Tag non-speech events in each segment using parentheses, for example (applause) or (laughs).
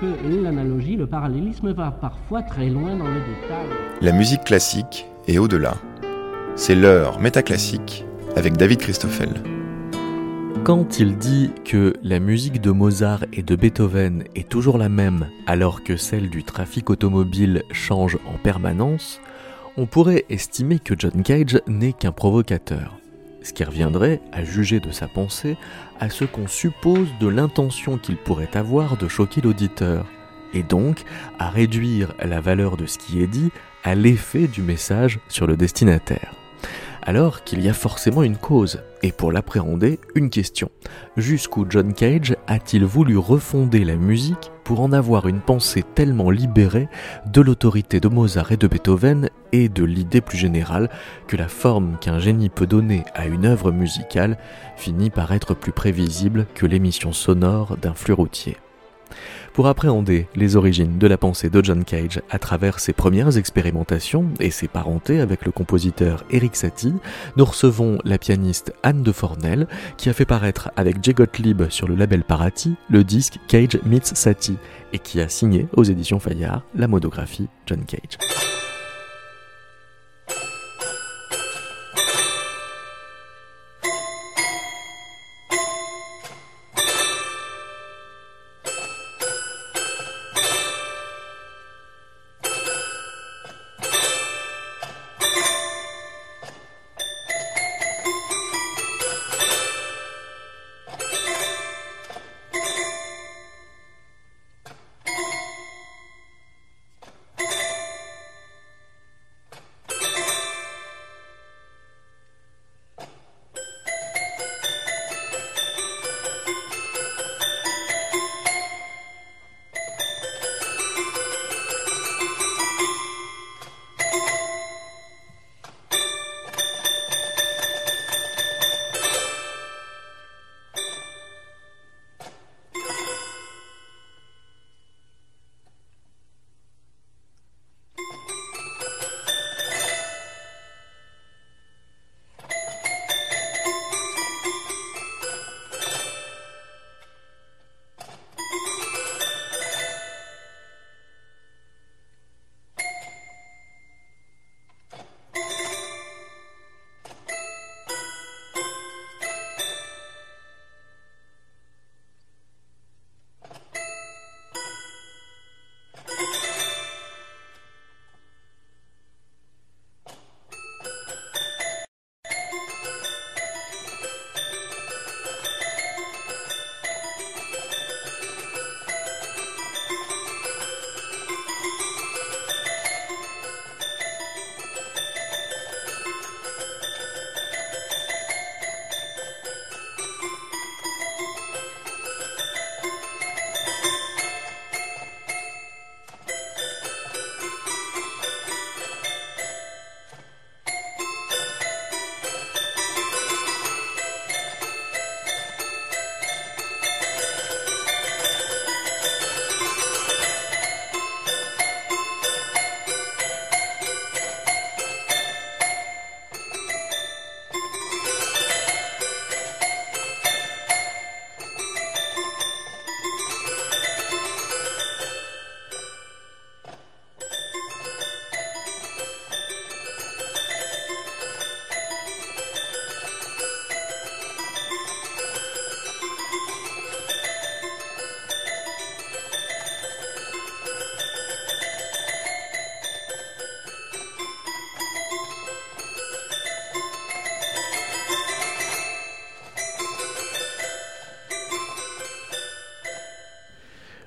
que l'analogie, le parallélisme va parfois très loin dans le détail. La musique classique est au-delà. C'est l'heure métaclassique avec David Christoffel. Quand il dit que la musique de Mozart et de Beethoven est toujours la même alors que celle du trafic automobile change en permanence, on pourrait estimer que John Cage n'est qu'un provocateur ce qui reviendrait, à juger de sa pensée, à ce qu'on suppose de l'intention qu'il pourrait avoir de choquer l'auditeur, et donc à réduire la valeur de ce qui est dit à l'effet du message sur le destinataire alors qu'il y a forcément une cause, et pour l'appréhender, une question. Jusqu'où John Cage a-t-il voulu refonder la musique pour en avoir une pensée tellement libérée de l'autorité de Mozart et de Beethoven et de l'idée plus générale que la forme qu'un génie peut donner à une œuvre musicale finit par être plus prévisible que l'émission sonore d'un flux routier pour appréhender les origines de la pensée de John Cage à travers ses premières expérimentations et ses parentés avec le compositeur Eric Satie, nous recevons la pianiste Anne de Fornel qui a fait paraître avec Jay Gottlieb sur le label Parati le disque Cage Meets Satie et qui a signé aux éditions Fayard la monographie John Cage.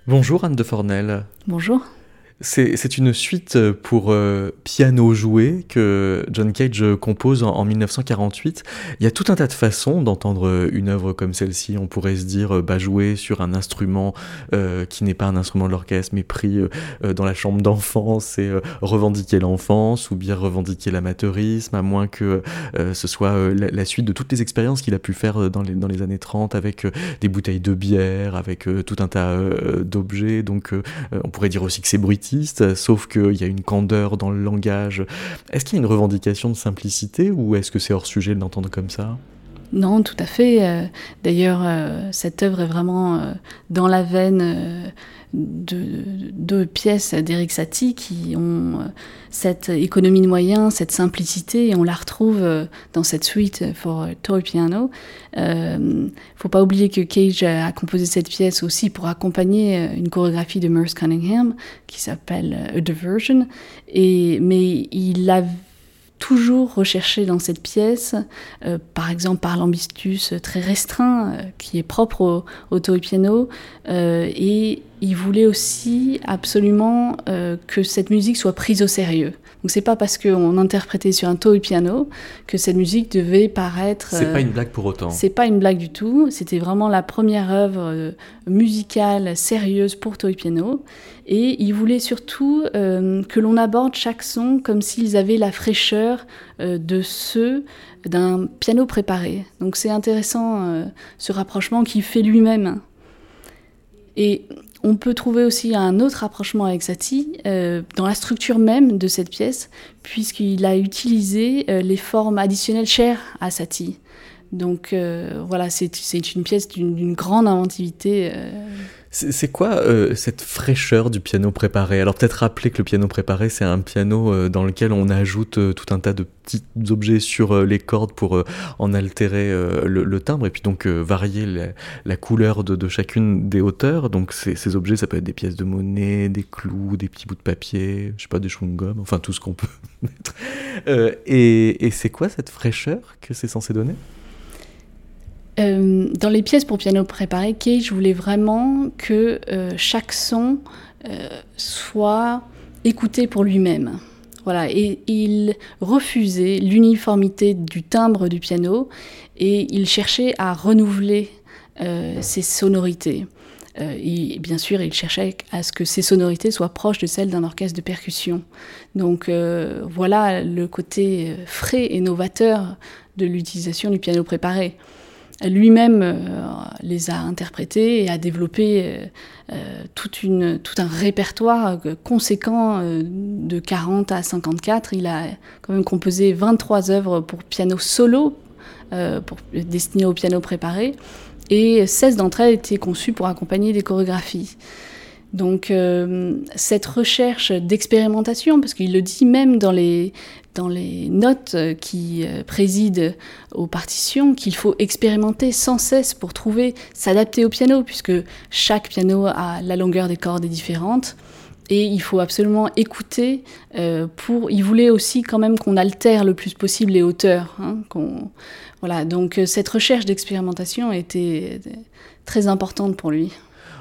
Bonjour Anne de Fornel. Bonjour. C'est une suite pour euh, piano joué que John Cage compose en, 1948. Il y a tout un tas de façons d'entendre une œuvre comme celle-ci. On pourrait se dire bah, jouer sur un instrument euh, qui n'est pas un instrument de l'orchestre, mais pris euh, dans la chambre d'enfance et revendiquer l'enfance ou bien revendiquer l'amateurisme, à moins que ce soit la, suite de toutes les expériences qu'il a pu faire dans les, dans les années 30 avec des bouteilles de bière, avec tout un tas d'objets. Donc on pourrait dire aussi que c'est bruit sauf qu'il y a une candeur dans le langage. Est-ce qu'il y a une revendication de simplicité ou est-ce que c'est hors sujet de l'entendre comme ça? Non, tout à fait. D'ailleurs, cette œuvre est vraiment dans la veine de deux pièces d'Eric Satie qui ont euh, cette économie de moyens, cette simplicité, et on la retrouve euh, dans cette suite pour toy piano. Il euh, ne faut pas oublier que Cage a composé cette pièce aussi pour accompagner une chorégraphie de Merce Cunningham qui s'appelle A Diversion, mais il a toujours recherché dans cette pièce, euh, par exemple par l'ambistus très restreint euh, qui est propre au, au piano, euh, et il voulait aussi absolument que cette musique soit prise au sérieux. Donc c'est pas parce qu'on interprétait sur un toy piano que cette musique devait paraître. C'est pas une blague pour autant. C'est pas une blague du tout. C'était vraiment la première œuvre musicale sérieuse pour toy piano. Et il voulait surtout euh, que l'on aborde chaque son comme s'ils avaient la fraîcheur euh, de ceux d'un piano préparé. Donc c'est intéressant euh, ce rapprochement qu'il fait lui-même. Et on peut trouver aussi un autre rapprochement avec Satie dans la structure même de cette pièce, puisqu'il a utilisé les formes additionnelles chères à Satie. Donc voilà, c'est une pièce d'une grande inventivité. C'est quoi euh, cette fraîcheur du piano préparé? Alors peut-être rappeler que le piano préparé, c'est un piano euh, dans lequel on ajoute euh, tout un tas de petits objets sur les cordes pour en altérer le, timbre et puis donc varier la, couleur de, chacune des hauteurs. Donc ces, objets, ça peut être des pièces de monnaie, des clous, des petits bouts de papier, je sais pas, des chewing-gums, enfin tout ce qu'on peut (laughs) mettre. et c'est quoi cette fraîcheur que c'est censé donner? Euh, dans les pièces pour piano préparé, Cage voulais vraiment que euh, chaque son euh, soit écouté pour lui-même. Voilà, et il refusait l'uniformité du timbre du piano et il cherchait à renouveler ses sonorités. et bien sûr, il cherchait à ce que ces sonorités soient proches de celles d'un orchestre de percussion. Donc voilà le côté frais et novateur de l'utilisation du piano préparé lui-même euh, les a interprétés et a développé euh, euh, tout un répertoire conséquent de 40 à 54. Il a quand même composé 23 œuvres pour piano solo, destinées au piano préparé, et 16 d'entre elles étaient conçues pour accompagner des chorégraphies. Donc cette recherche d'expérimentation, parce qu'il le dit même dans les, dans les notes qui euh, président aux partitions qu'il faut expérimenter sans cesse pour trouver, s'adapter au piano, puisque chaque piano a la longueur des cordes est différente. Et il faut absolument écouter euh, pour. Il voulait aussi quand même qu'on altère le plus possible les hauteurs. Hein, voilà. Donc euh, cette recherche d'expérimentation était très importante pour lui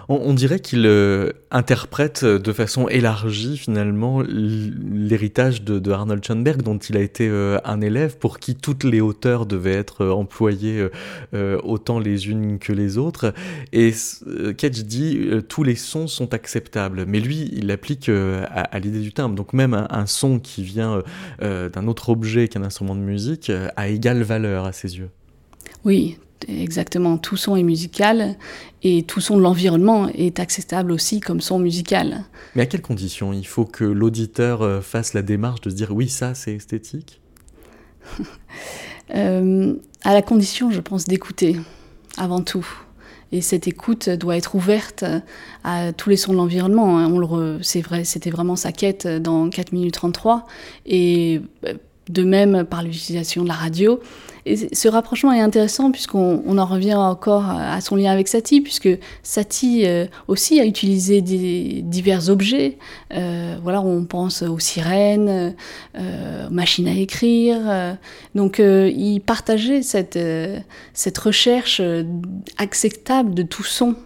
on, dirait qu'il euh, interprète de façon élargie finalement l'héritage de, Arnold Schoenberg dont il a été euh, un élève pour qui toutes les hauteurs devaient être euh, employées autant les unes que les autres. Et Cage dit tous les sons sont acceptables, mais lui il l'applique à, l'idée du timbre. Donc même un son qui vient d'un autre objet qu'un instrument de musique a égale valeur à ses yeux. Oui, exactement. Tout son est musical et tout son de l'environnement est acceptable aussi comme son musical. Mais à quelles conditions Il faut que l'auditeur euh, fasse la démarche de se dire oui, ça c'est esthétique? (laughs) Euh, À la condition, je pense, d'écouter avant tout. Et cette écoute doit être ouverte à tous les sons de l'environnement. Hein. C'est vrai, c'était vraiment sa quête dans 4 minutes 33. Et euh, de même par l'utilisation de la radio. Et ce rapprochement est intéressant puisqu'on en revient encore à son lien avec Satie, puisque Satie euh, aussi a utilisé divers objets. Euh, voilà, on pense aux sirènes, euh, aux machines à écrire. donc, il partageait cette, cette recherche acceptable de tout son.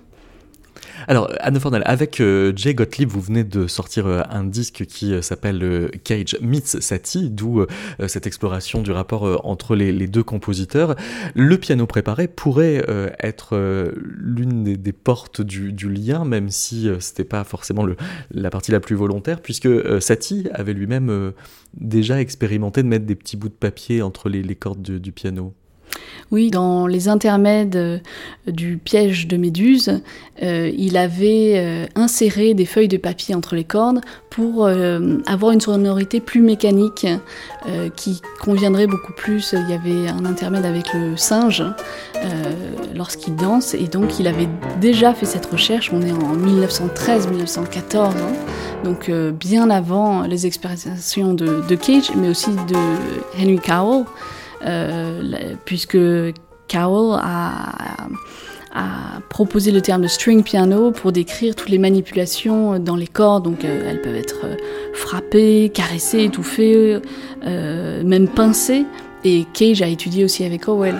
Alors, Anne Fornel, avec euh, Jay Gottlieb, vous venez de sortir euh, un disque qui euh, s'appelle Cage Meets Satie, d'où cette exploration du rapport entre les, deux compositeurs. Le piano préparé pourrait être l'une des, portes du, lien, même si c'était pas forcément la partie la plus volontaire, puisque Satie avait lui-même déjà expérimenté de mettre des petits bouts de papier entre les, cordes du piano. Oui, dans les intermèdes euh, du piège de Méduse, euh, il avait euh, inséré des feuilles de papier entre les cordes pour avoir une sonorité plus mécanique qui conviendrait beaucoup plus. Il y avait un intermède avec le singe lorsqu'il danse et donc il avait déjà fait cette recherche. On est en 1913-1914, hein. donc bien avant les expérimentations de, Cage, mais aussi de Henry Cowell. Euh, puisque Cowell a, proposé le terme de string piano pour décrire toutes les manipulations dans les cordes. Donc euh, elles peuvent être euh, frappées, caressées, étouffées, même pincées. Et Cage a étudié aussi avec Cowell.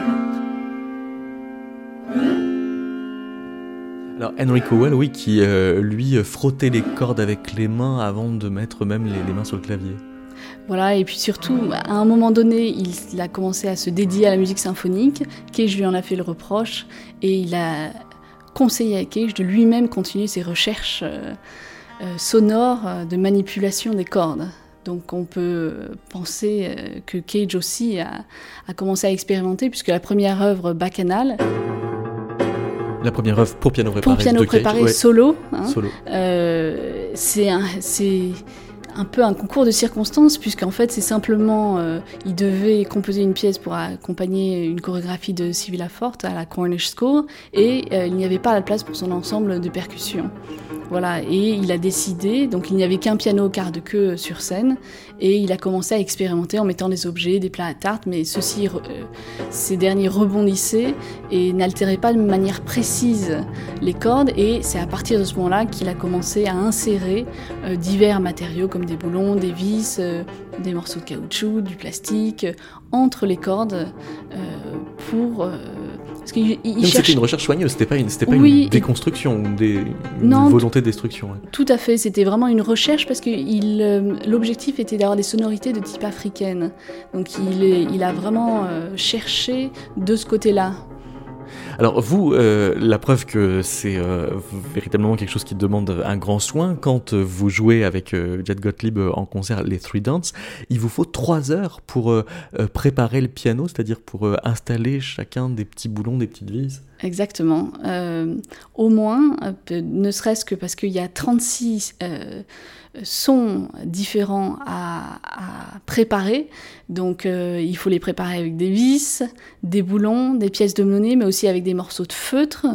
Alors Henry Cowell, oui, qui lui frottait les cordes avec les mains avant de mettre même les mains sur le clavier. Voilà, et puis surtout, à un moment donné, il, a commencé à se dédier à la musique symphonique. Cage lui en a fait le reproche et il a conseillé à Cage de lui-même continuer ses recherches euh, euh, sonores euh, de manipulation des cordes. Donc on peut penser que Cage aussi a, commencé à expérimenter, puisque la première œuvre bacchanale... La première œuvre pour piano préparé, pour piano préparé solo, hein, solo. c'est un peu un concours de circonstances, puisqu'en fait, c'est simplement, euh, il devait composer une pièce pour accompagner une chorégraphie de Sibilla Forte à la Cornish School, et euh, il n'y avait pas la place pour son ensemble de percussions. Voilà, et il a décidé, donc il n'y avait qu'un piano au quart de queue sur scène, et il a commencé à expérimenter en mettant des objets, des plats à tarte, mais ceux-ci, euh, ces derniers rebondissaient et n'altéraient pas de manière précise les cordes, et c'est à partir de ce moment-là qu'il a commencé à insérer euh, divers matériaux comme des boulons, des vis, euh, des morceaux de caoutchouc, du plastique, entre les cordes pour c'était une recherche soigneuse, c'était pas une, pas une déconstruction ou des, une volonté de destruction. Tout à fait, c'était vraiment une recherche parce que euh, l'objectif était d'avoir des sonorités de type africaine. Donc il, il a vraiment euh, cherché de ce côté-là. Alors vous, euh, la preuve que c'est euh, véritablement quelque chose qui demande un grand soin, quand euh, vous jouez avec Jet Gottlieb en concert les Three Dance, il vous faut trois heures pour préparer le piano, c'est-à-dire pour installer chacun des petits boulons, des petites vis. Exactement. au moins, ne serait-ce que parce qu'il y a 36 sont différents à, préparer. Donc euh, il faut les préparer avec des vis, des boulons, des pièces de monnaie, mais aussi avec des morceaux de feutre,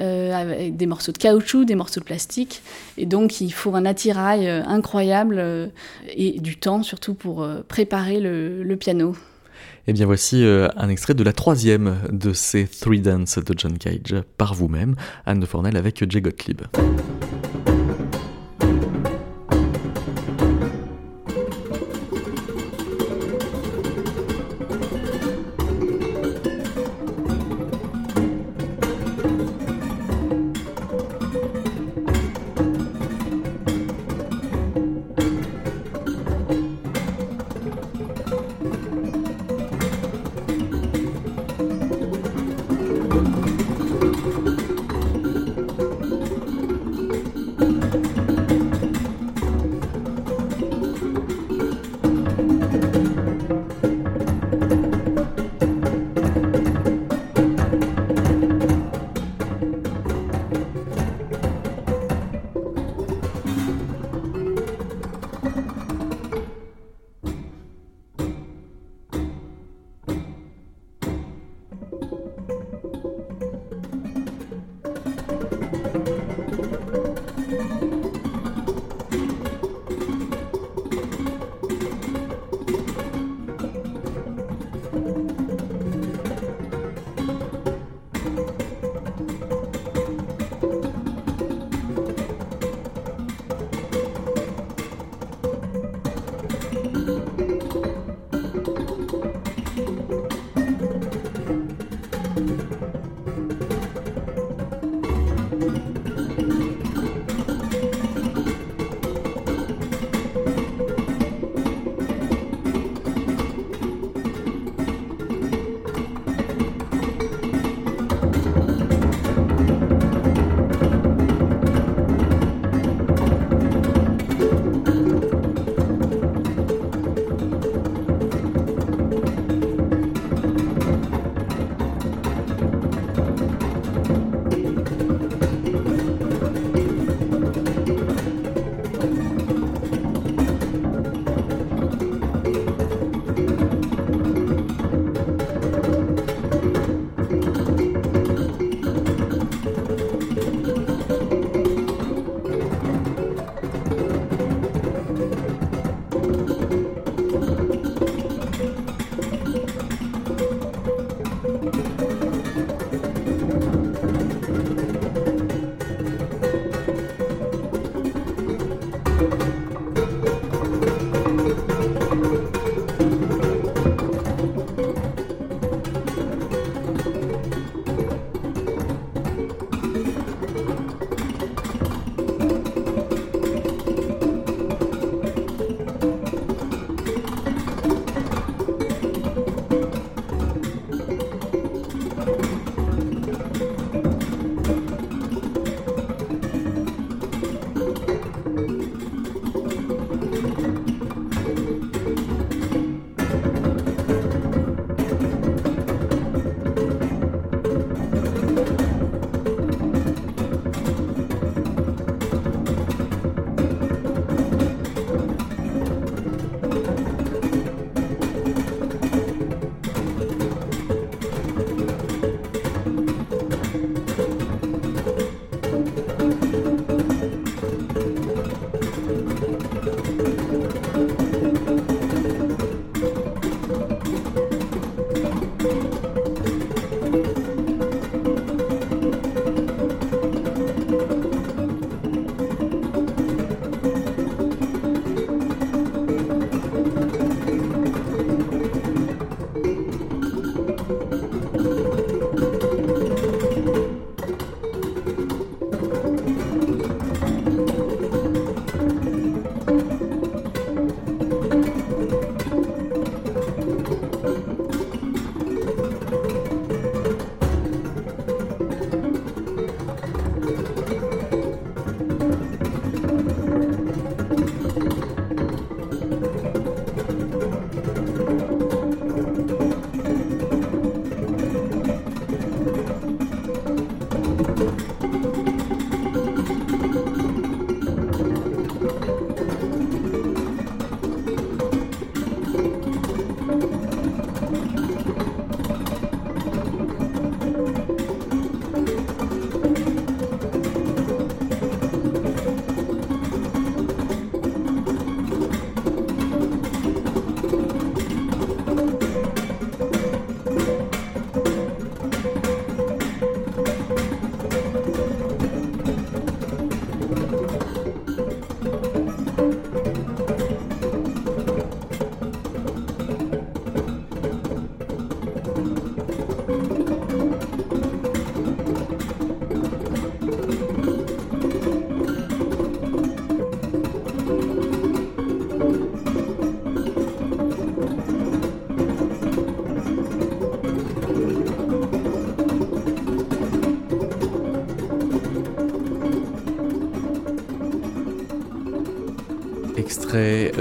euh, avec des morceaux de caoutchouc, des morceaux de plastique. Et donc il faut un attirail euh, incroyable et du temps surtout pour préparer le, piano. Eh bien voici un extrait de la troisième de ces Three Dance de John Cage par vous-même, Anne de Fornel avec Jay Gottlieb.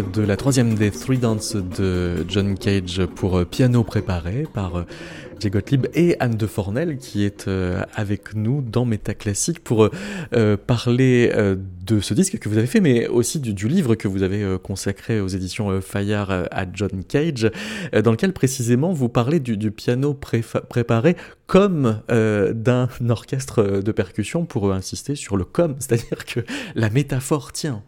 De la troisième des Three Dance de John Cage pour piano préparé par Jay Gottlieb et Anne de Fornel qui est euh, avec nous dans Métaclassique pour euh, parler euh, de ce disque que vous avez fait, mais aussi du, livre que vous avez consacré aux éditions Fayard à John Cage, dans lequel précisément vous parlez du, piano préparé comme d'un orchestre de percussion pour insister sur le comme, (laughs) c'est-à-dire que la métaphore tient.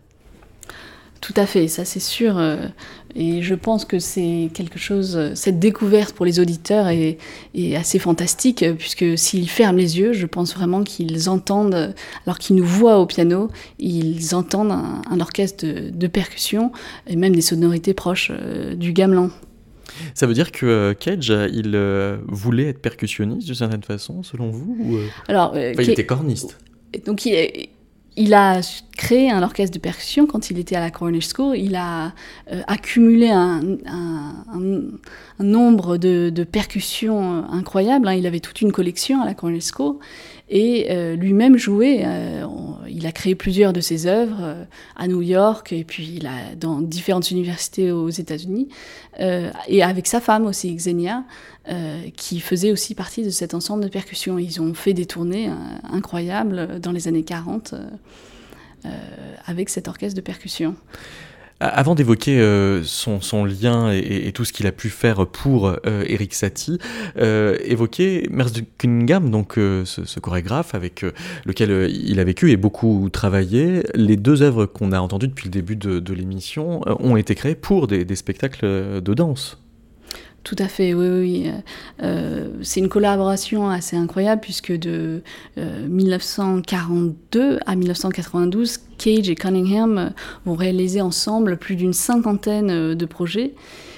Tout à fait, ça c'est sûr. Euh, et je pense que c'est quelque chose, cette découverte pour les auditeurs est, assez fantastique, puisque s'ils ferment les yeux, je pense vraiment qu'ils entendent, alors qu'ils nous voient au piano, ils entendent un, orchestre de, percussion et même des sonorités proches euh, du gamelan. Ça veut dire que euh, Cage, il voulait être percussionniste d'une certaine façon, selon vous Alors, il était corniste. Donc il, il a créé un orchestre de percussion quand il était à la Cornish School. Il a euh, accumulé un, nombre de, percussions incroyables. Hein. Il avait toute une collection à la Cornish School. Et euh, lui-même jouait. Euh, il a créé plusieurs de ses œuvres à New York et puis dans différentes universités aux États-Unis. et avec sa femme aussi, Xenia, qui faisait aussi partie de cet ensemble de percussions. Ils ont fait des tournées incroyables dans les années 40. Euh, avec cet orchestre de percussion. Avant d'évoquer euh, son, lien et, tout ce qu'il a pu faire pour euh, Eric Satie, euh, évoquer Merce de Cunningham, donc ce, chorégraphe avec lequel il a vécu et beaucoup travaillé. Les deux œuvres qu'on a entendues depuis le début de, l'émission ont été créées pour des spectacles de danse. Tout à fait, oui, oui. Euh, euh, c'est une collaboration assez incroyable puisque de 1942 euh, à 1992, Cage et Cunningham vont réaliser ensemble plus d'une cinquantaine de projets.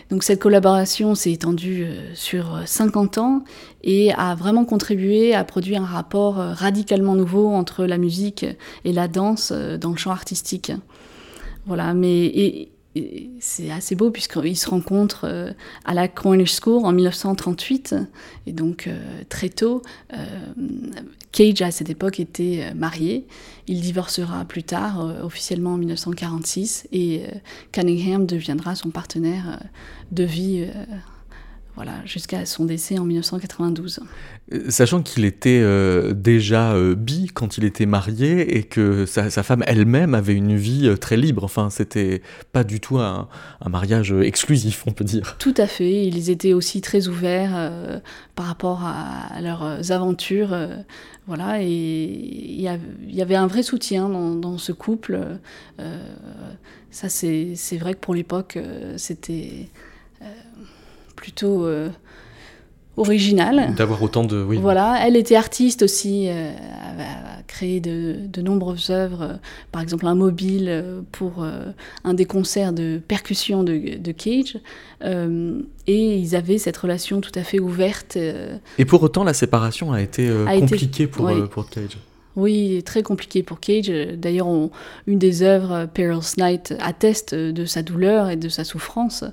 Donc cette collaboration s'est étendue sur 50 ans et a vraiment contribué à produire un rapport radicalement nouveau entre la musique et la danse dans le champ artistique. Voilà, mais c'est assez beau puisqu'ils se rencontrent euh, à la Cornish School en 1938 et donc euh, très tôt euh, Cage à cette époque était marié. Il divorcera plus tard officiellement en 1946 et Cunningham deviendra son partenaire de vie voilà, jusqu'à son décès en 1992. Euh, sachant qu'il était euh, déjà euh, bi quand il était marié et que sa, femme elle-même avait une vie très libre. Enfin, c'était pas du tout un, mariage exclusif, on peut dire. Tout à fait. Ils étaient aussi très ouverts par rapport à, leurs aventures. voilà, et il y, avait un vrai soutien dans, dans ce couple. ça, c'est vrai que pour l'époque, c'était plutôt euh, original. D'avoir autant de... Oui. Voilà, elle était artiste aussi, euh, a, créé de, nombreuses œuvres, par exemple un mobile euh, pour un des concerts de percussion de, Cage, et ils avaient cette relation tout à fait ouverte. et pour autant, la séparation a été compliquée pour, pour Cage. Oui, très compliqué pour Cage. D'ailleurs, une des œuvres, Peril's Night, atteste de sa douleur et de sa souffrance.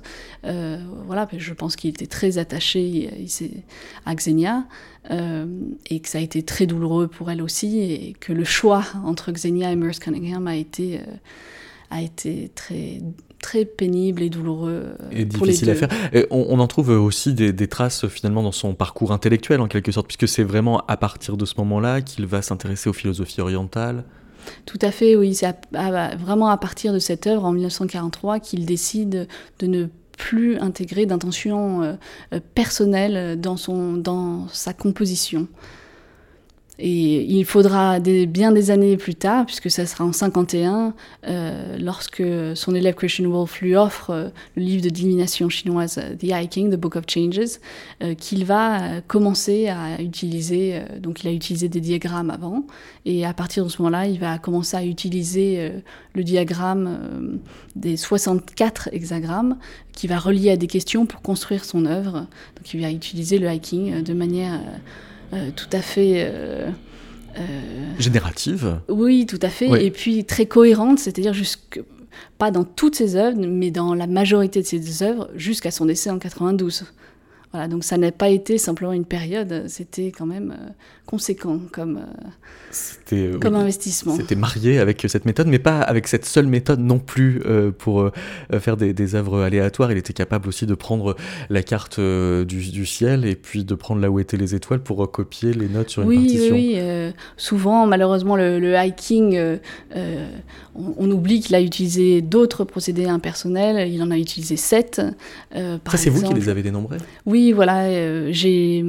Euh, voilà, je pense qu'il était très attaché à Xenia euh, et que ça a été très douloureux pour elle aussi et que le choix entre Xenia et Merce Cunningham euh, a été très très pénible et douloureux euh, et difficile à faire. on, en trouve aussi des, traces finalement dans son parcours intellectuel en quelque sorte, puisque c'est vraiment à partir de ce moment-là qu'il va s'intéresser aux philosophies orientales. Tout à fait, oui. C'est vraiment à partir de cette œuvre en 1943 qu'il décide de ne plus intégrer d'intention euh, euh, personnelle dans, son, dans sa composition. Et il faudra bien des années plus tard, puisque ça sera en 51, euh, lorsque son élève Christian Wolff lui offre euh, le livre de divination chinoise euh, The I King, The Book of Changes, qu'il va commencer à utiliser. donc il a utilisé des diagrammes avant, et à partir de ce moment-là, il va commencer à utiliser le diagramme des 64 hexagrammes qui va relier à des questions pour construire son œuvre. Donc il va utiliser le hiking de manière euh, tout à fait... Euh, euh, Générative Oui, tout à fait. Et puis très cohérente, c'est-à-dire jusque pas dans toutes ses œuvres, mais dans la majorité de ses œuvres, jusqu'à son décès en 92. Voilà, donc ça n'a pas été simplement une période, c'était quand même conséquent comme, comme investissement. C'était marié avec cette méthode, mais pas avec cette seule méthode non plus pour faire des, des, œuvres aléatoires. Il était capable aussi de prendre la carte du, ciel et puis de prendre là où étaient les étoiles pour recopier les notes sur une partition. Oui, oui. souvent, malheureusement, le, hiking, on, on, oublie qu'il a utilisé d'autres procédés impersonnels. Il en a utilisé sept. Ça, c'est vous qui les avez dénombrés? Oui, voilà. j'ai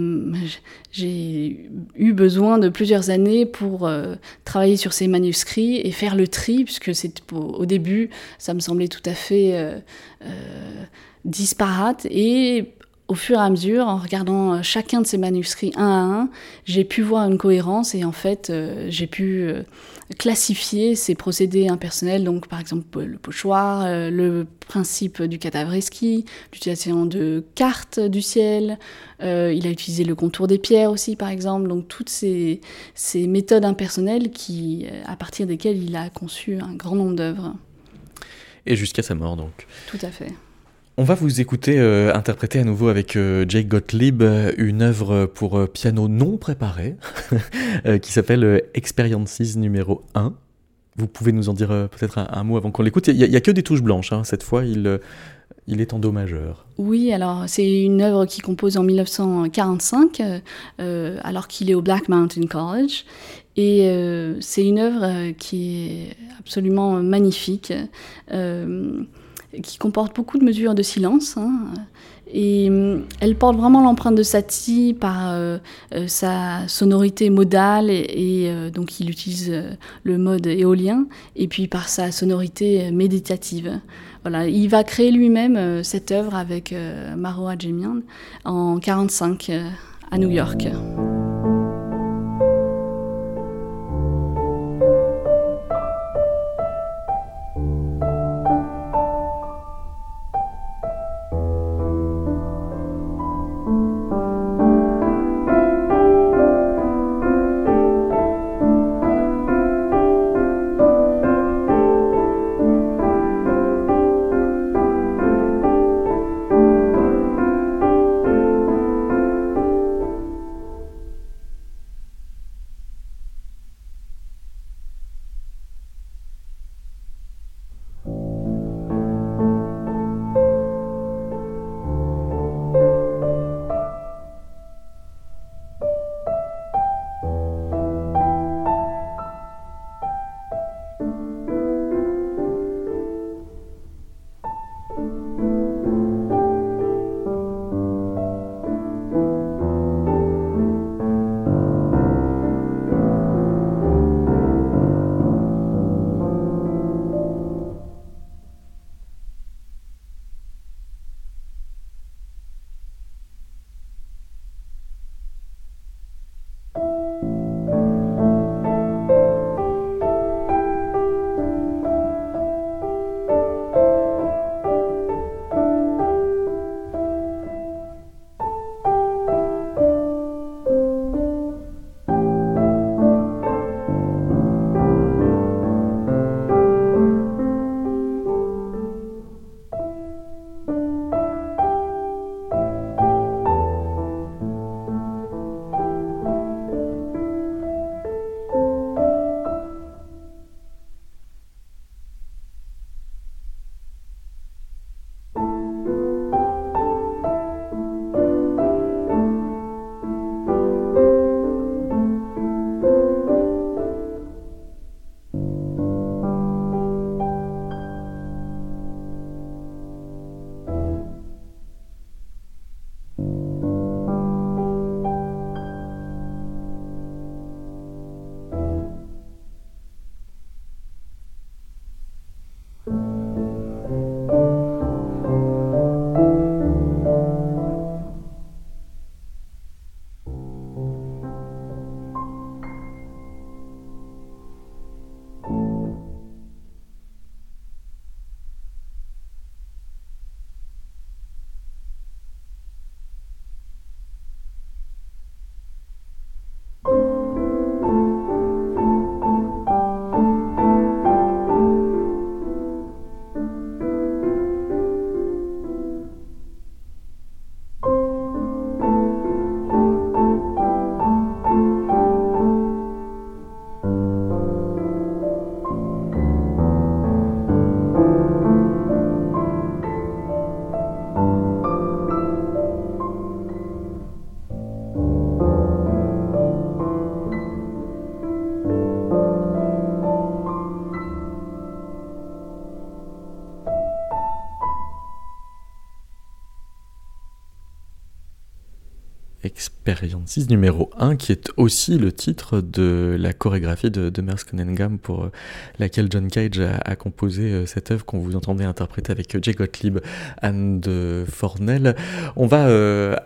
j'ai eu besoin de plusieurs années pour euh, travailler sur ces manuscrits et faire le tri, puisque c'est au début, ça me semblait tout à fait euh, euh, disparate. Et au fur et à mesure, en regardant chacun de ces manuscrits un à un, j'ai pu voir une cohérence et en fait, j'ai pu classifier ces procédés impersonnels, donc par exemple le pochoir, euh, le principe du cadavreski, l'utilisation de cartes du ciel, euh, il a utilisé le contour des pierres aussi par exemple, donc toutes ces, ces méthodes impersonnelles qui, à partir desquelles il a conçu un grand nombre d'œuvres. Et jusqu'à sa mort donc. Tout à fait. On va vous écouter euh, interpréter à nouveau avec euh, Jake Gottlieb une œuvre pour euh, piano non préparée (laughs) qui s'appelle Experiences numéro 1. Vous pouvez nous en dire peut-être un, mot avant qu'on l'écoute. Il n'y a, que des touches blanches, hein. cette fois il, il est en do majeur. Oui, alors c'est une œuvre qui compose en 1945 alors qu'il est au Black Mountain College. Et c'est une œuvre qui est absolument magnifique qui comporte beaucoup de mesures de silence. Hein. et euh, elle porte vraiment l'empreinte de Satie par euh, euh, sa sonorité modale et, donc il utilise le mode éolien et puis par sa sonorité méditative. Voilà, il va créer lui-même cette œuvre avec Maro Adjemian en 1945 à New York. Experiences numéro 1, qui est aussi le titre de la chorégraphie de, de Merce Cunningham pour euh, laquelle John Cage a, composé euh, cette œuvre qu'on vous entendait interpréter avec Jay Gottlieb, Anne de Fornel. On va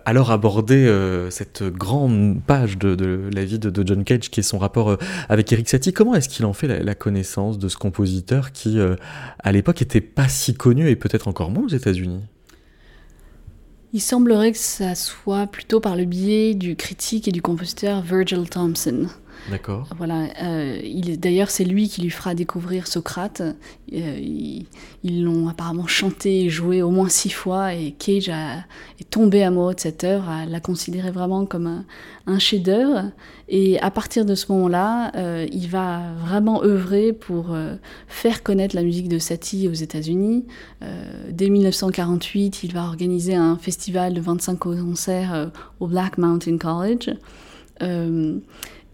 alors aborder cette grande page de, la vie de, John Cage qui est son rapport avec Eric Satie. Comment est-ce qu'il en fait la, connaissance de ce compositeur qui, à l'époque, était pas si connu et peut-être encore moins aux États-Unis? Il semblerait que ça soit plutôt par le biais du critique et du compositeur Virgil Thompson. D'accord. Voilà. Euh, D'ailleurs, c'est lui qui lui fera découvrir Socrate. Euh, ils l'ont apparemment chanté et joué au moins six fois, et Cage est tombé amoureux de cette œuvre, l'a considéré vraiment comme un, chef-d'œuvre. Et à partir de ce moment-là, euh, il va vraiment œuvrer pour euh, faire connaître la musique de Satie aux États-Unis. dès 1948, il va organiser un festival de 25 concerts au Black Mountain College.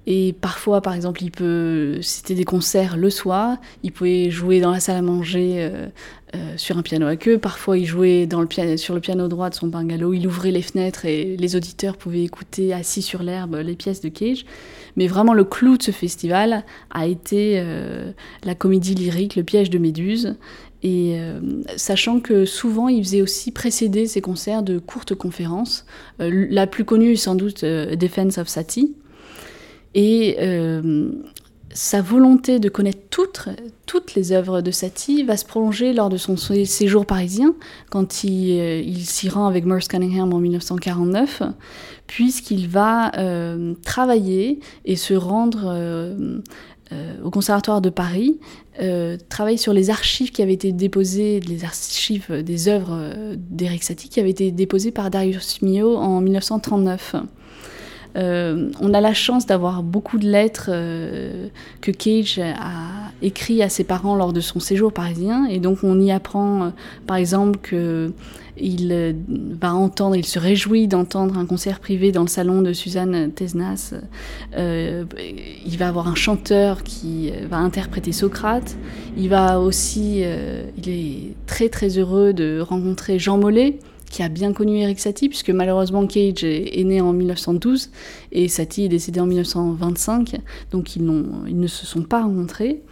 Et parfois, par exemple, il peut, c'était des concerts le soir, il pouvait jouer dans la salle à manger euh, euh, sur un piano à queue. Parfois, il jouait sur le piano droit de son bungalow. Il ouvrait les fenêtres et les auditeurs pouvaient écouter assis sur l'herbe les pièces de Cage. Mais vraiment, le clou de ce festival a été euh, la comédie lyrique Le piège de Méduse. Et sachant que souvent, il faisait aussi précéder ses concerts de courtes conférences. la plus connue sans doute Defense of Satie et euh, sa volonté de connaître toutes, toutes les œuvres de Satie va se prolonger lors de son séjour parisien, quand il, euh, s'y rend avec Merce Cunningham en 1949, puisqu'il va euh, travailler et se rendre au Conservatoire de Paris, travailler sur les archives qui avaient été déposées, les archives des œuvres d'Eric Satie qui avaient été déposées par Darius Milhaud en 1939. Euh, on a la chance d'avoir beaucoup de lettres euh, que Cage a écrites à ses parents lors de son séjour parisien. Et donc on y apprend, euh, par exemple, que il va entendre, il se réjouit d'entendre un concert privé dans le salon de Suzanne Tesnas. il va avoir un chanteur qui va interpréter Socrate. Il va aussi, il est très très heureux de rencontrer Jean Mollet, qui a bien connu Eric Satie, puisque malheureusement Cage est, né en 1912 et Satie est décédé en 1925, donc ils, ne se sont pas rencontrés.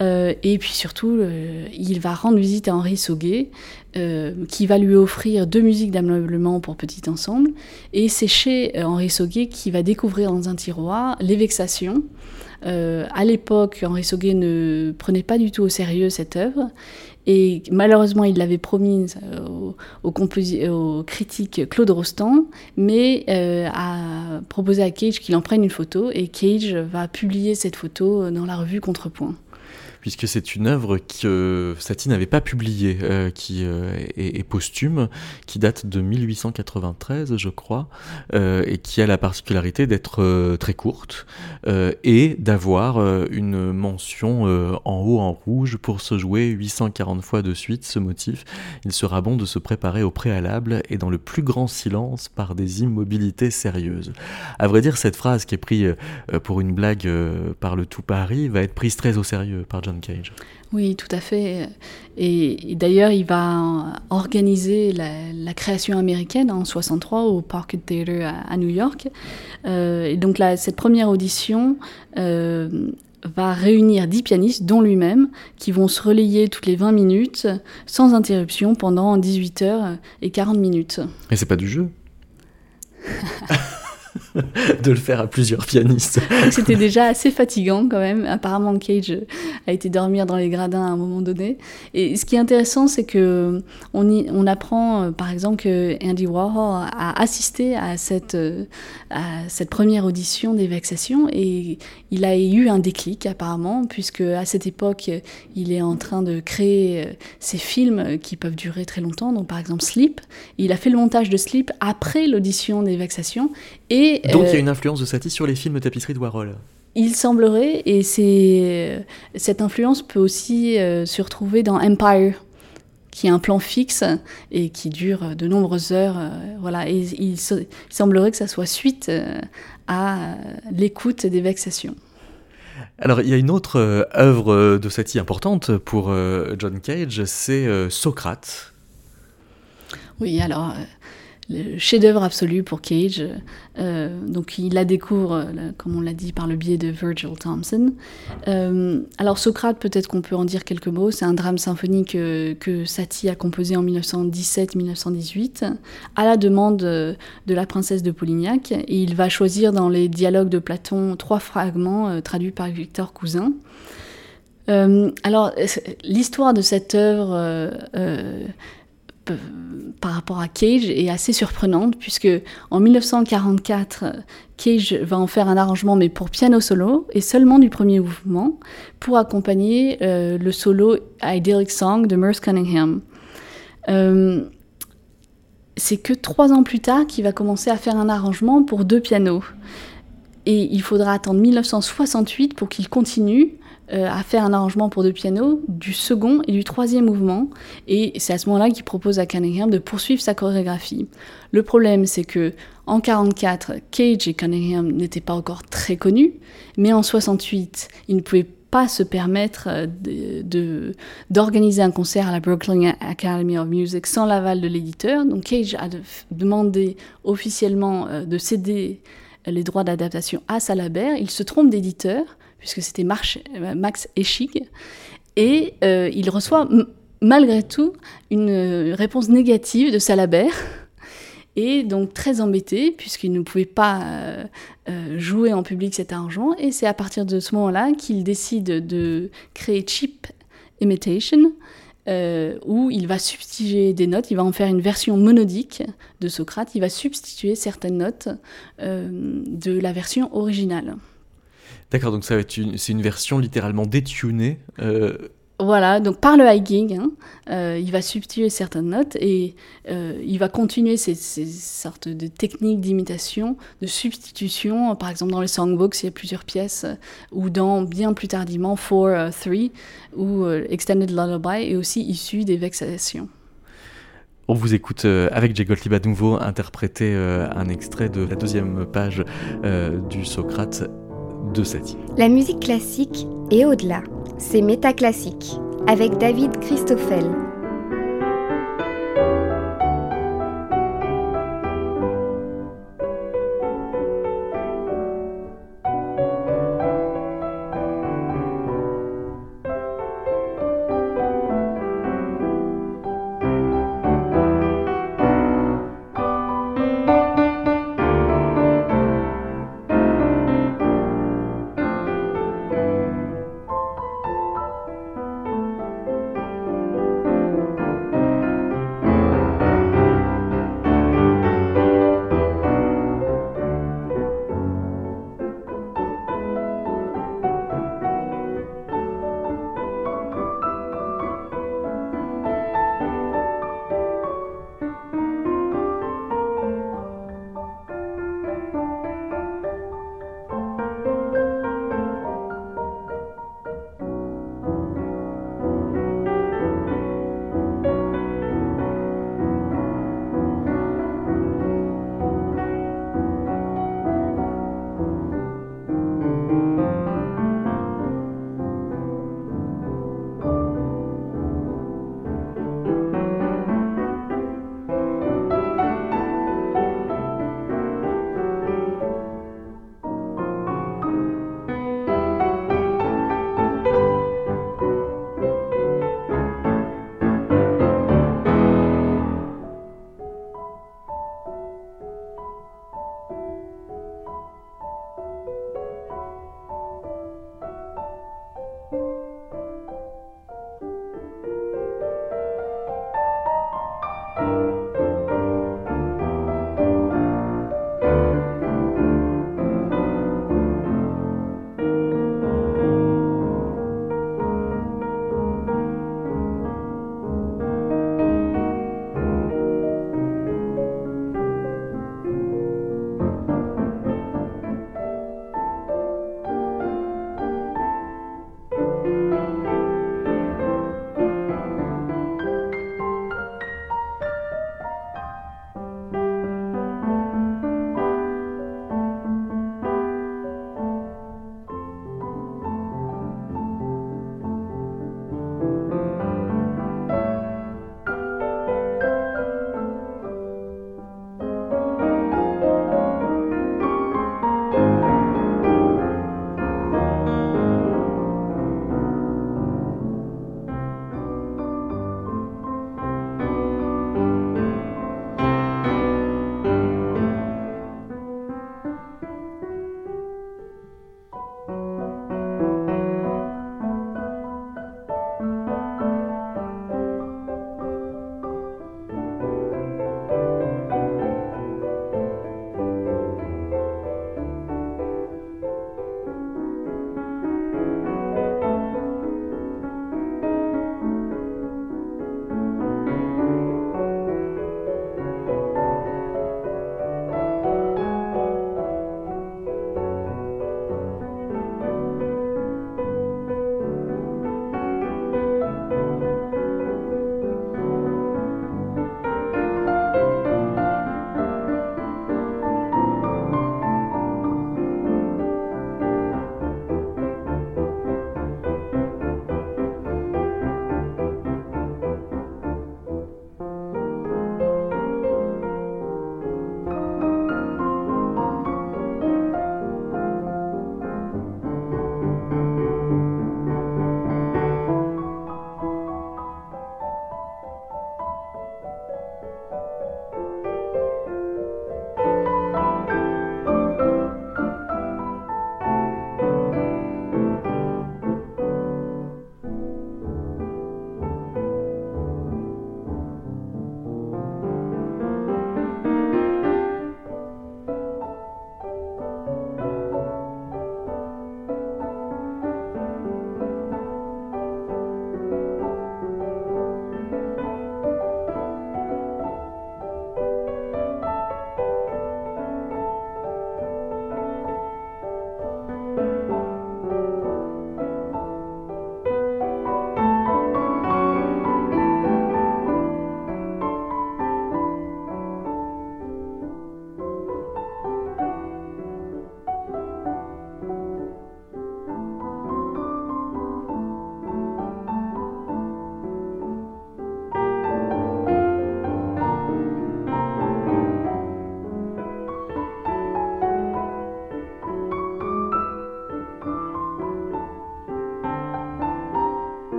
Euh, et puis surtout, euh, il va rendre visite à Henri Sauguet, euh, qui va lui offrir deux musiques d'ameublement pour petit ensemble. Et c'est chez Henri Sauguet qui va découvrir dans un tiroir Les Vexations. à l'époque, Henri Sauguet ne prenait pas du tout au sérieux cette œuvre. Et malheureusement, il l'avait promis au, au, critique Claude Rostand, mais a proposé à Cage qu'il en prenne une photo, et Cage va publier cette photo dans la revue Contrepoint puisque c'est une œuvre que Satie n'avait pas publiée, euh, qui euh, est, posthume, qui date de 1893, je crois, euh, et qui a la particularité d'être très courte et d'avoir une mention en haut en rouge pour se jouer 840 fois de suite ce motif. Il sera bon de se préparer au préalable et dans le plus grand silence par des immobilités sérieuses. À vrai dire, cette phrase qui est prise pour une blague par le tout Paris va être prise très au sérieux par John Cage. Oui, tout à fait. Et, d'ailleurs, il va organiser la, création américaine en 63 au Park Theatre à, New York. Euh, et donc cette première audition euh, va réunir 10 pianistes, dont lui-même, qui vont se relayer toutes les 20 minutes, sans interruption, pendant 18 heures et 40 minutes. Mais c'est pas du jeu (laughs) (laughs) de le faire à plusieurs pianistes. C'était déjà assez fatigant quand même. Apparemment, Cage a été dormir dans les gradins à un moment donné. Et ce qui est intéressant, c'est que on, apprend, euh, par exemple, que Andy Warhol a assisté à cette, euh, à cette première audition des Vexations et il a eu un déclic apparemment, puisque à cette époque, il est en train de créer euh, ces films qui peuvent durer très longtemps. Donc, par exemple, Sleep. Il a fait le montage de Sleep après l'audition des Vexations et, Donc il y a euh, une influence de Satie sur les films tapisserie de Warhol il semblerait, et c'est cette influence peut aussi euh, se retrouver dans Empire, qui est un plan fixe et qui dure de nombreuses heures. Euh, voilà, et il, semblerait que ça soit suite à l'écoute des vexations. Alors, il y a une autre œuvre de Satie importante pour John Cage, c'est Socrate. Oui, alors le chef-d'œuvre absolu pour Cage. Euh, donc il la découvre, euh, comme on l'a dit, par le biais de Virgil Thompson. Euh, alors Socrate, peut-être qu'on peut en dire quelques mots. C'est un drame symphonique que Satie a composé en 1917-1918 à la demande de la princesse de Polignac. Il va choisir dans les dialogues de Platon trois fragments traduits par Victor Cousin. alors, l'histoire de cette œuvre par rapport à Cage est assez surprenante puisque en 1944, Cage va en faire un arrangement mais pour piano solo et seulement du premier mouvement pour accompagner euh, le solo Idyllic Song de Merce Cunningham. Euh, c'est que trois ans plus tard qu'il va commencer à faire un arrangement pour deux pianos. Et il faudra attendre 1968 pour qu'il continue euh, à faire un arrangement pour deux pianos du second et du troisième mouvement. Et c'est à ce moment-là qu'il propose à Cunningham de poursuivre sa chorégraphie. Le problème, c'est que en 44, Cage et Cunningham n'étaient pas encore très connus, mais en 68, ils ne pouvaient pas se permettre euh, d'organiser un concert à la Brooklyn Academy of Music sans l'aval de l'éditeur. Donc Cage a demandé officiellement euh, de céder les droits d'adaptation à Salabert. Il se trompe d'éditeur puisque c'était euh, Max Eschig, et euh, il reçoit malgré tout une euh, réponse négative de Salabert, et donc très embêté, puisqu'il ne pouvait pas jouer en public cet argent, et c'est à partir de ce moment-là qu'il décide de créer Cheap Imitation, où il va substituer des notes, il va en faire une version monodique de Socrate, il va substituer certaines notes de la version originale. D'accord, donc ça va être une, c'est une version littéralement détunée. Euh. Voilà, donc par le hiking, hein, euh, il va substituer certaines notes et euh, il va continuer ces, sortes de techniques d'imitation, de substitution. Par exemple, dans les songbooks, il y a plusieurs pièces, ou dans bien plus tardivement 4-3 ou Extended Lullaby est aussi issu des vexations. On vous écoute avec Jay Gottlieb à nouveau interpréter un extrait de la deuxième page du Socrate de La musique classique et au-delà, c'est métaclassique avec David Christoffel.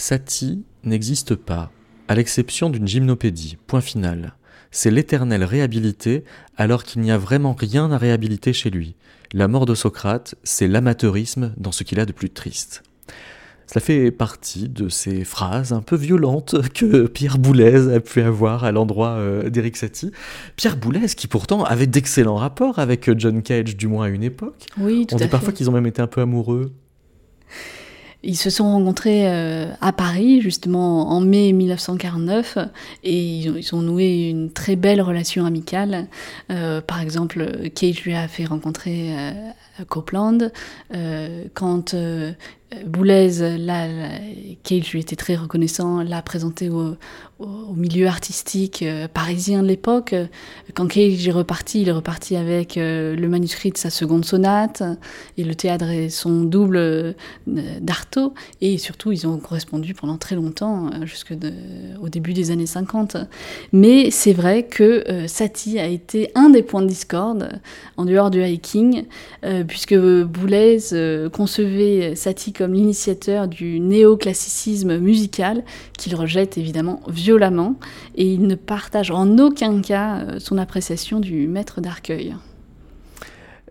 Satie n'existe pas, à l'exception d'une gymnopédie, point final. C'est l'éternelle réhabilité alors qu'il n'y a vraiment rien à réhabiliter chez lui. La mort de Socrate, c'est l'amateurisme dans ce qu'il a de plus triste. Cela fait partie de ces phrases un peu violentes (laughs) que Pierre Boulez a pu avoir à l'endroit euh, d'Eric Satie. Pierre Boulez qui pourtant avait d'excellents rapports avec John Cage, du moins à une époque. Oui, tout On à dit parfois qu'ils ont même été un peu amoureux. Ils se sont rencontrés euh, à Paris, justement, en mai 1949, et ils ont, noué une très belle relation amicale. Euh, par exemple, Cage lui a fait rencontrer euh, Copeland. Quand Boulez, là, Cage lui était très reconnaissant, l'a présenté au, milieu artistique euh, parisien de l'époque. Quand Cage est reparti, il est reparti avec euh, le manuscrit de sa seconde sonate et le théâtre et son double euh, d'Artaud. Et surtout, ils ont correspondu pendant très longtemps, euh, jusque de- au début des années 50. Mais c'est vrai que Satie a été un des points de discorde en dehors du hiking, puisque Boulez concevait Satie comme l'initiateur du néoclassicisme musical, qu'il rejette évidemment violemment, et il ne partage en aucun cas euh, son appréciation du maître d'Arcueil.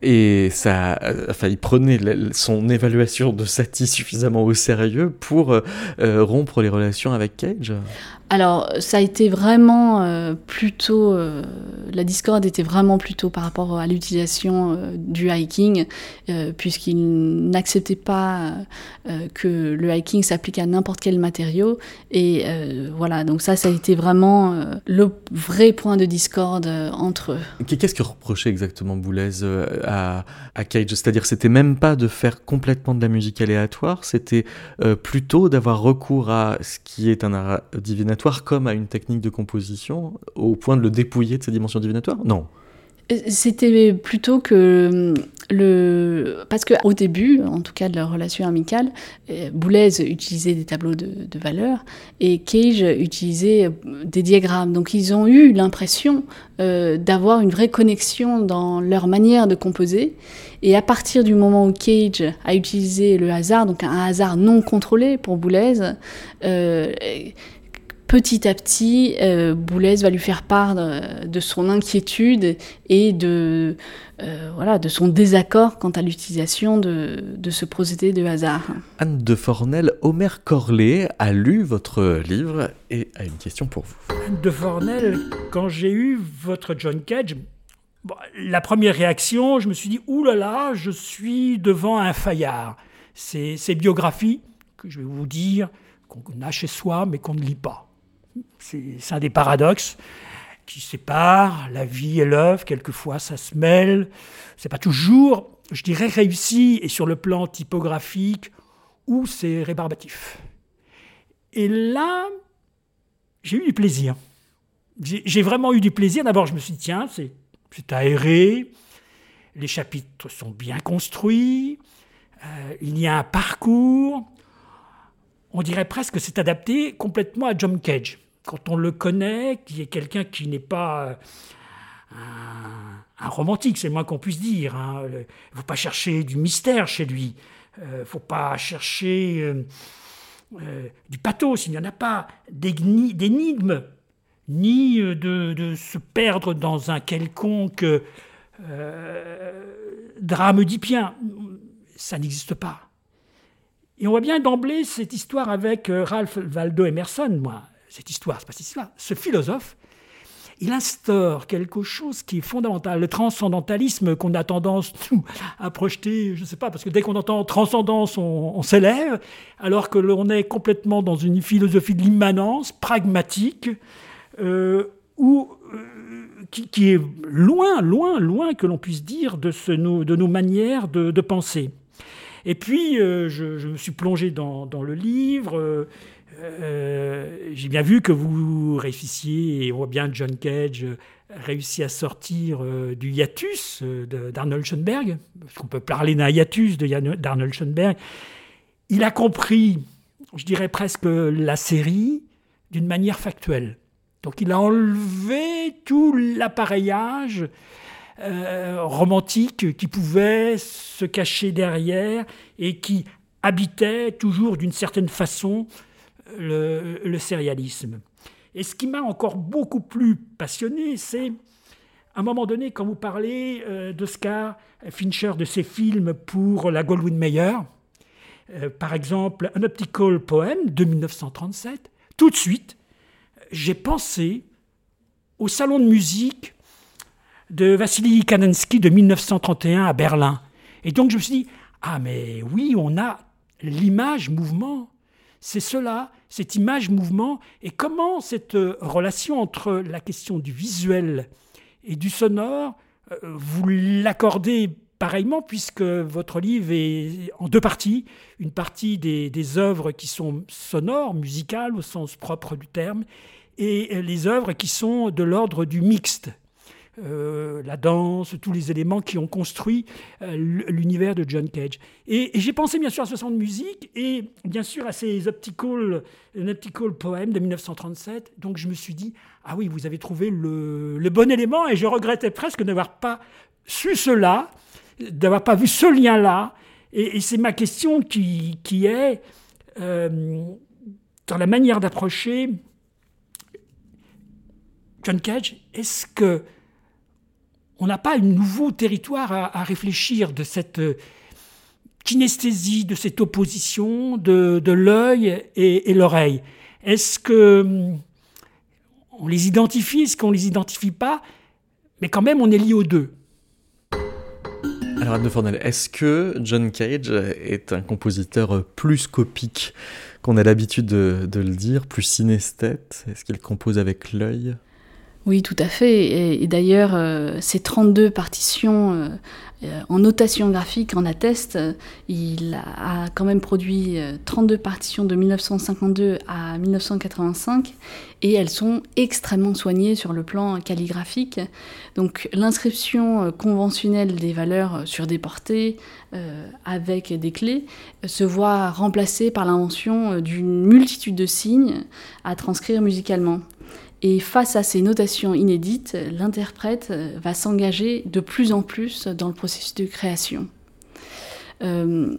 Et ça, euh, enfin, il prenait son évaluation de Satie suffisamment au sérieux pour euh, rompre les relations avec Cage. Alors, ça a été vraiment euh, plutôt. euh, la discorde était vraiment plutôt par rapport à l'utilisation euh, du hiking, euh, puisqu'il n'acceptait pas que le hiking s'applique à n'importe quel matériau. Et voilà, donc ça, ça a été vraiment le vrai point de discorde entre eux. Qu'est-ce que reprochait exactement Boulez à, Cage? C'est-à-dire, c'était même pas de faire complètement de la musique aléatoire, c'était plutôt d'avoir recours à ce qui est un art comme à une technique de composition, au point de le dépouiller de sa dimension divinatoire? Non. Euh, C'était plutôt que hum, le parce que au début, en tout cas de leur relation amicale, euh, Boulez utilisait des tableaux de, de valeur et Cage utilisait euh, des diagrammes. Donc ils ont eu l'impression d'avoir une vraie connexion dans leur manière de composer. Et à partir du moment où Cage a utilisé le hasard, donc un hasard non contrôlé pour Boulez, petit à petit, euh, Boulez va lui faire part de, de son inquiétude et de, euh, voilà, de son désaccord quant à l'utilisation de, de ce procédé de hasard. Anne de Fornel, Homer Corley a lu votre livre et a une question pour vous. de Fornel, quand j'ai eu votre John Cage, bon, la première réaction, je me suis dit, ouh là là, je suis devant un faillard. C'est ces biographies que je vais vous dire, qu'on a chez soi, mais qu'on ne lit pas. C'est un des paradoxes qui séparent la vie et l'œuvre. Quelquefois, ça se mêle. C'est pas toujours, je dirais, réussi et sur le plan typographique ou c'est rébarbatif. Et là, j'ai eu du plaisir. J'ai vraiment eu du plaisir. D'abord, je me suis dit, tiens, c'est c'est aéré, les chapitres sont bien construits, euh, il y a un parcours. On dirait presque que c'est adapté complètement à John Cage. Quand on le connaît, qui est quelqu'un qui n'est pas euh, un, romantique, c'est le moins qu'on puisse dire. hein. Il ne faut pas chercher du mystère chez lui. Il ne faut pas chercher euh, euh, du pathos, il n'y en a pas, d'énigmes, ni euh, de, se perdre dans un quelconque euh, drame oedipien. Ça n'existe pas. Et on voit bien d'emblée cette histoire avec euh, Ralph Waldo Emerson, moi. Cette histoire, c'est pas cette histoire. Ce philosophe, il instaure quelque chose qui est fondamental. Le transcendantalisme qu'on a tendance à projeter, je ne sais pas, parce que dès qu'on entend transcendance, on, s'élève, alors que l'on est complètement dans une philosophie de l'immanence, pragmatique, euh, euh, qui, est loin, loin, loin que l'on puisse dire de, nos, manières de, penser. Et puis, euh, je, me suis plongé dans le livre. Euh, J'ai bien vu que vous réussissiez, et on voit bien John Cage euh, réussit à sortir euh, du hiatus d'Arnold Schoenberg, parce qu'on peut parler d'un hiatus d'Arnold Schoenberg. Il a compris, je dirais presque, la série d'une manière factuelle. Donc il a enlevé tout l'appareillage romantique qui pouvait se cacher derrière et qui habitait toujours d'une certaine façon le, le sérialisme. Et ce qui m'a encore beaucoup plus passionné, c'est à un moment donné, quand vous parlez euh, d'Oscar Fincher, de ses films pour la Goldwyn Mayer, euh, par exemple Un Optical Poem de 1937, tout de suite, j'ai pensé au salon de musique de Vassili Kanensky de 1931 à Berlin. Et donc je me suis dit, ah mais oui, on a l'image mouvement. C'est cela, cette image mouvement. Et comment cette relation entre la question du visuel et du sonore, euh, vous l'accordez pareillement puisque votre livre est en deux parties. Une partie des, œuvres qui sont sonores, musicales au sens propre du terme, et les œuvres qui sont de l'ordre du mixte. Euh, la danse, tous les éléments qui ont construit euh, l'univers de John Cage. Et, j'ai pensé bien sûr à ce son de musique et bien sûr à ces optical, optical poèmes de 1937. Donc je me suis dit, ah oui, vous avez trouvé le, bon élément et je regrettais presque d'avoir pas su cela, d'avoir pas vu ce lien-là. Et, c'est ma question qui, qui est, euh, dans la manière d'approcher John Cage, est-ce que on n'a pas un nouveau territoire à, réfléchir de cette euh, kinesthésie, de cette opposition de, l'œil et, l'oreille. Est-ce que hum, on les identifie Est-ce qu'on les identifie pas? Mais quand même, on est lié aux deux. Alors Anne Fornel, est-ce que John Cage est un compositeur plus scopique qu'on a l'habitude de, de, le dire, plus synesthète? Est-ce qu'il compose avec l'œil? Oui, tout à fait. Et, d'ailleurs, euh, ces 32 partitions euh, euh, en notation graphique en attestent. Il a quand même produit 32 partitions de 1952 à 1985 et elles sont extrêmement soignées sur le plan calligraphique. Donc l'inscription conventionnelle des valeurs sur des portées avec des clés se voit remplacée par l'invention d'une multitude de signes à transcrire musicalement. Et face à ces notations inédites, l'interprète euh, va s'engager de plus en plus dans le processus de création. Euh,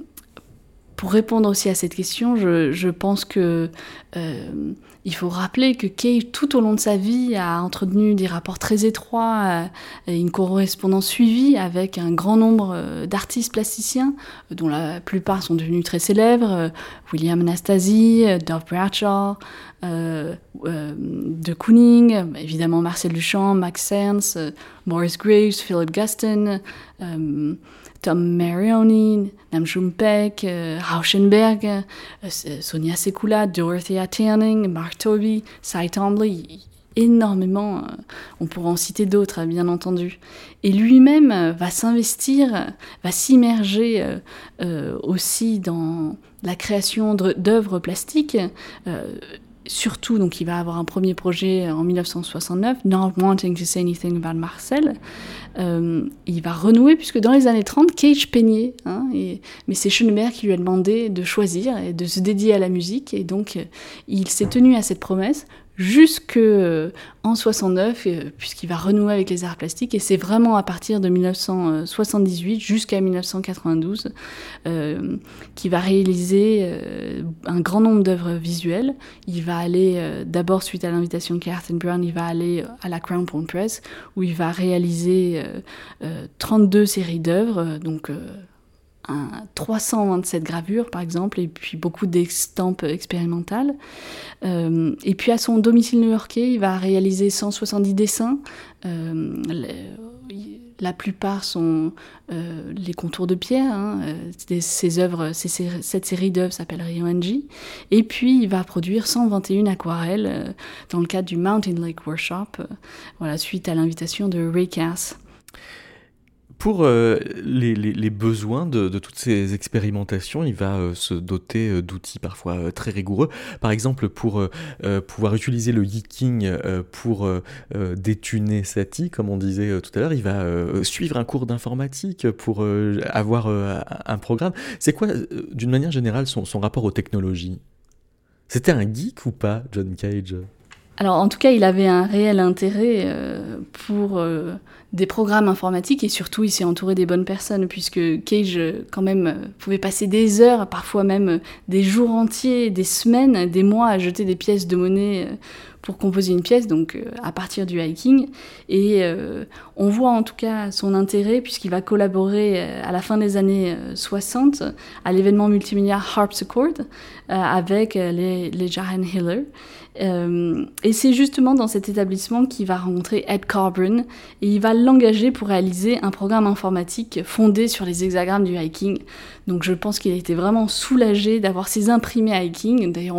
pour répondre aussi à cette question, je, pense que euh, il faut rappeler que Kay, tout au long de sa vie, a entretenu des rapports très étroits et une correspondance suivie avec un grand nombre d'artistes plasticiens, dont la plupart sont devenus très célèbres, William Anastasie, Dove Bradshaw, euh, euh, de Kooning, évidemment Marcel Duchamp, Max Ernst, euh, Maurice Graves, Philip Guston, Tom Marioni, Nam Peck, Rauschenberg, Sonia Sekula, Dorothea Tanning, Mark Toby, Cy Twombly, énormément, on pourrait en citer d'autres bien entendu. Et lui-même va s'investir, va s'immerger aussi dans la création d'œuvres plastiques surtout, donc il va avoir un premier projet en 1969, Not Wanting to Say Anything About Marcel. Euh, il va renouer, puisque dans les années 30, Cage peignait, hein, mais c'est Schoenberg qui lui a demandé de choisir et de se dédier à la musique, et donc euh, il s'est tenu à cette promesse jusque euh, en 69, euh, puisqu'il va renouer avec les arts plastiques. Et c'est vraiment à partir de 1978 jusqu'à 1992 euh, qu'il va réaliser un grand nombre d'œuvres visuelles. Il va aller, d'abord suite à l'invitation de Catherine Brown, il va aller à la Crown Point Press, où il va réaliser 32 séries d'œuvres, donc 327 gravures par exemple, et puis beaucoup d'estampes expérimentales. Euh, et puis à son domicile new-yorkais, il va réaliser 170 dessins. Euh, la plupart sont euh, les contours de pierre. Hein. Œuvres, cette série d'œuvres s'appelle Ryoanji. Et puis il va produire 121 aquarelles dans le cadre du Mountain Lake Workshop, voilà, suite à l'invitation de Ray Cass. Pour euh, les, besoins de, toutes ces expérimentations, il va euh, se doter euh, d'outils parfois très rigoureux. Par exemple, pour pouvoir utiliser le geeking pour détuner Sati, comme on disait tout à l'heure, il va suivre un cours d'informatique pour avoir un programme. C'est quoi, d'une manière générale, son rapport aux technologies? C'était un geek ou pas, John Cage? Alors en tout cas, il avait un réel intérêt euh, pour euh, des programmes informatiques et surtout il s'est entouré des bonnes personnes puisque Cage euh, quand même pouvait passer des heures, parfois même des jours entiers, des semaines, des mois à jeter des pièces de monnaie pour composer une pièce, donc euh, à partir du hiking. Et euh, on voit en tout cas son intérêt puisqu'il va collaborer euh, à la fin des années 60 à l'événement multimédia Harpsichord avec les, les Jaren Hiller. Et c'est justement dans cet établissement qu'il va rencontrer Ed Carburn et il va l'engager pour réaliser un programme informatique fondé sur les hexagrammes du hiking. Donc je pense qu'il a été vraiment soulagé d'avoir ces imprimés hiking. D'ailleurs,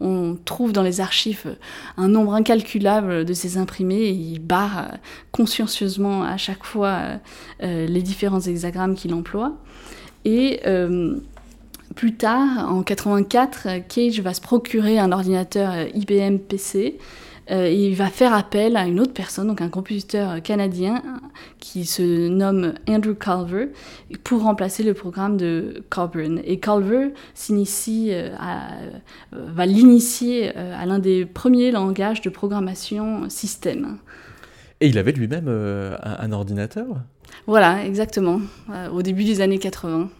on, trouve dans les archives un nombre incalculable de ces imprimés il barre consciencieusement à chaque fois euh, les différents hexagrammes qu'il emploie. Et euh, plus tard, en 84, Cage va se procurer un ordinateur euh, IBM PC euh, il va faire appel à une autre personne, donc un compositeur canadien qui se nomme Andrew Culver, pour remplacer le programme de Coburn. Et Culver s'initie euh, va l'initier à l'un des premiers langages de programmation système. Et il avait lui-même un, ordinateur? Voilà, exactement, au début des années 80.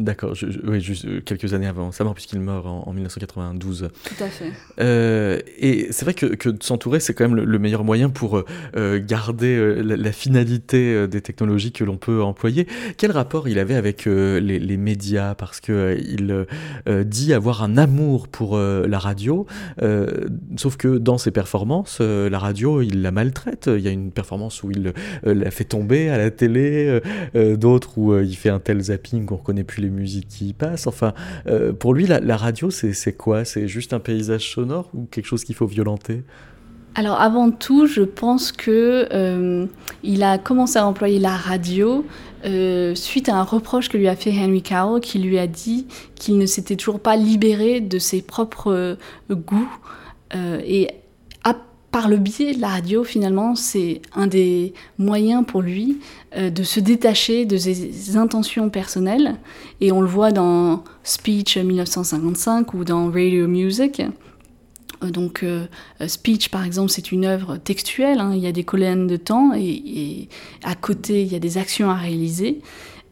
D'accord, oui, juste euh, quelques années avant sa mort, puisqu'il meurt en, 1992. Tout à fait. Euh, et c'est vrai que, que de s'entourer, c'est quand même le, meilleur moyen pour euh, garder la, finalité des technologies que l'on peut employer. Quel rapport il avait avec les, médias? Parce qu'il dit avoir un amour pour la radio, sauf que dans ses performances, la radio, il la maltraite. Il y a une performance où il la fait tomber à la télé, d'autres où il fait un tel zapping qu'on reconnaît plus les musiques qui passent. Enfin, euh, pour lui, la, radio, c'est quoi? C'est juste un paysage sonore ou quelque chose qu'il faut violenter? Alors avant tout, je pense que euh, il a commencé à employer la radio euh, suite à un reproche que lui a fait Henry Cowell, qui lui a dit qu'il ne s'était toujours pas libéré de ses propres goûts. et par le biais de la radio, finalement, c'est un des moyens pour lui euh, de se détacher de ses intentions personnelles. Et on le voit dans Speech 1955 ou dans Radio Music. Euh, donc, euh, Speech, par exemple, c'est une œuvre textuelle. Hein. il y a des colonnes de temps et, et, à côté, il y a des actions à réaliser.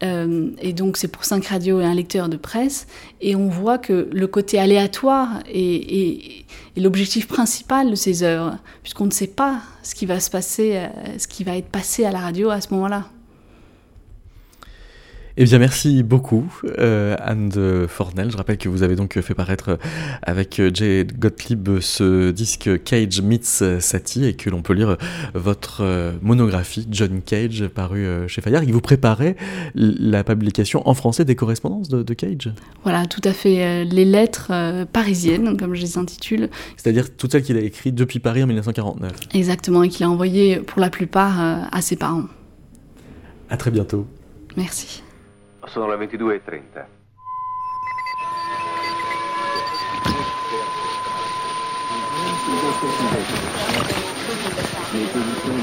Euh, et donc c'est pour 5 radios et un lecteur de presse. Et on voit que le côté aléatoire est, l'objectif principal de ces œuvres, puisqu'on ne sait pas ce qui va se passer, euh, ce qui va être passé à la radio à ce moment-là. Eh bien, merci beaucoup, euh, Anne de Fornel. Je rappelle que vous avez donc fait paraître euh, avec euh, Jay Gottlieb ce disque Cage Meets Satie et que l'on peut lire votre monographie John Cage paru chez Fayard. Il vous préparait la publication en français des correspondances de, Cage Voilà, tout à fait. Les lettres parisiennes, comme je les intitule. C'est-à-dire toutes celles qu'il a écrites depuis Paris en 1949. Exactement, et qu'il a envoyées pour la plupart à ses parents. À très bientôt. Merci. Sono le 22.30. Nei posizioni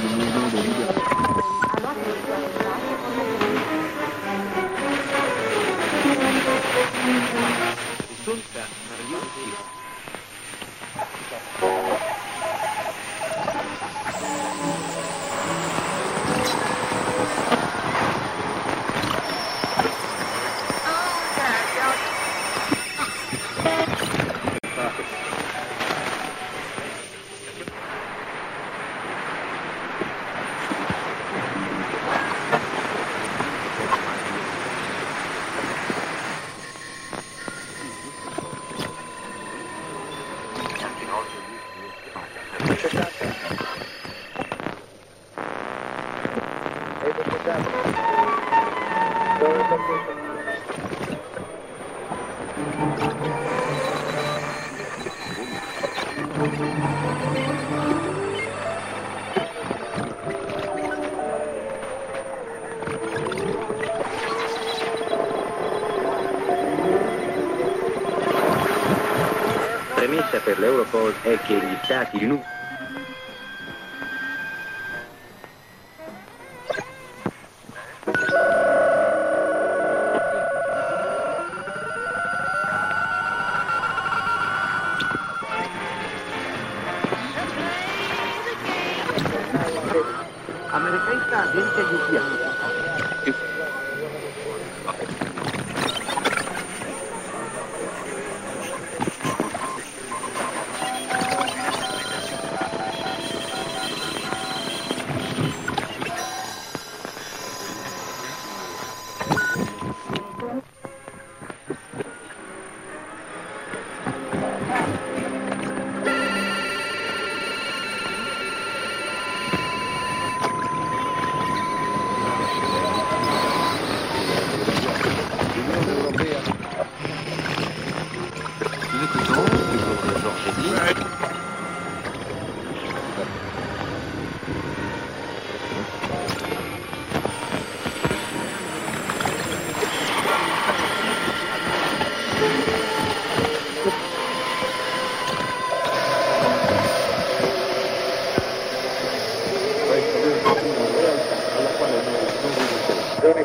che gli Stati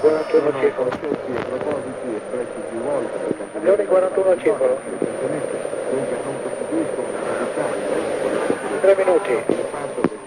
41 Cefalo. Leone 41 Cefalo. Tre minuti.